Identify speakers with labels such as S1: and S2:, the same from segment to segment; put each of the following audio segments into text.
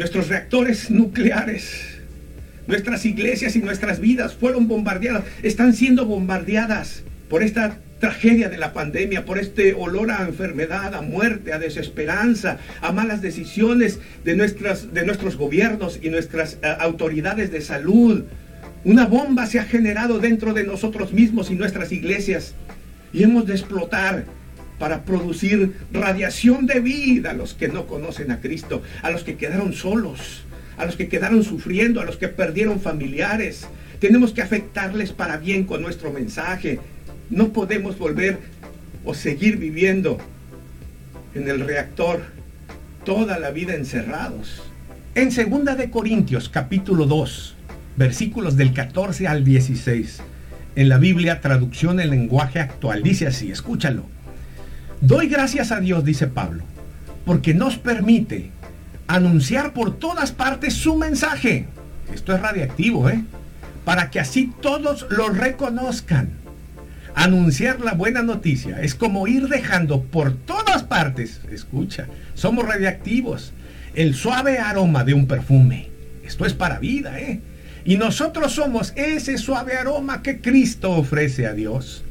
S1: nuestros reactores nucleares, nuestras iglesias y nuestras vidas fueron bombardeadas, están siendo bombardeadas por esta tragedia de la pandemia, por este olor a enfermedad, a muerte, a desesperanza, a malas decisiones de, nuestras, de nuestros gobiernos y nuestras uh, autoridades de salud. Una bomba se ha generado dentro de nosotros mismos y nuestras iglesias y hemos de explotar para producir radiación de vida a los que no conocen a Cristo, a los que quedaron solos, a los que quedaron sufriendo, a los que perdieron familiares. Tenemos que afectarles para bien con nuestro mensaje. No podemos volver o seguir viviendo en el reactor toda la vida encerrados. En segunda de Corintios capítulo 2, versículos del 14 al 16, en la Biblia traducción en lenguaje actual dice así, escúchalo. Doy gracias a Dios, dice Pablo, porque nos permite anunciar por todas partes su mensaje. Esto es radiactivo, ¿eh? Para que así todos lo reconozcan. Anunciar la buena noticia es como ir dejando por todas partes, escucha, somos radiactivos, el suave aroma de un perfume. Esto es para vida, ¿eh? Y nosotros somos ese suave aroma que Cristo ofrece a Dios.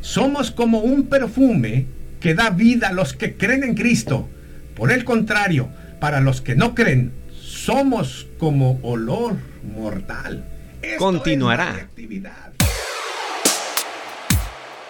S1: Somos como un perfume que da vida a los que creen en Cristo. Por el contrario, para los que no creen, somos como olor mortal.
S2: Esto Continuará.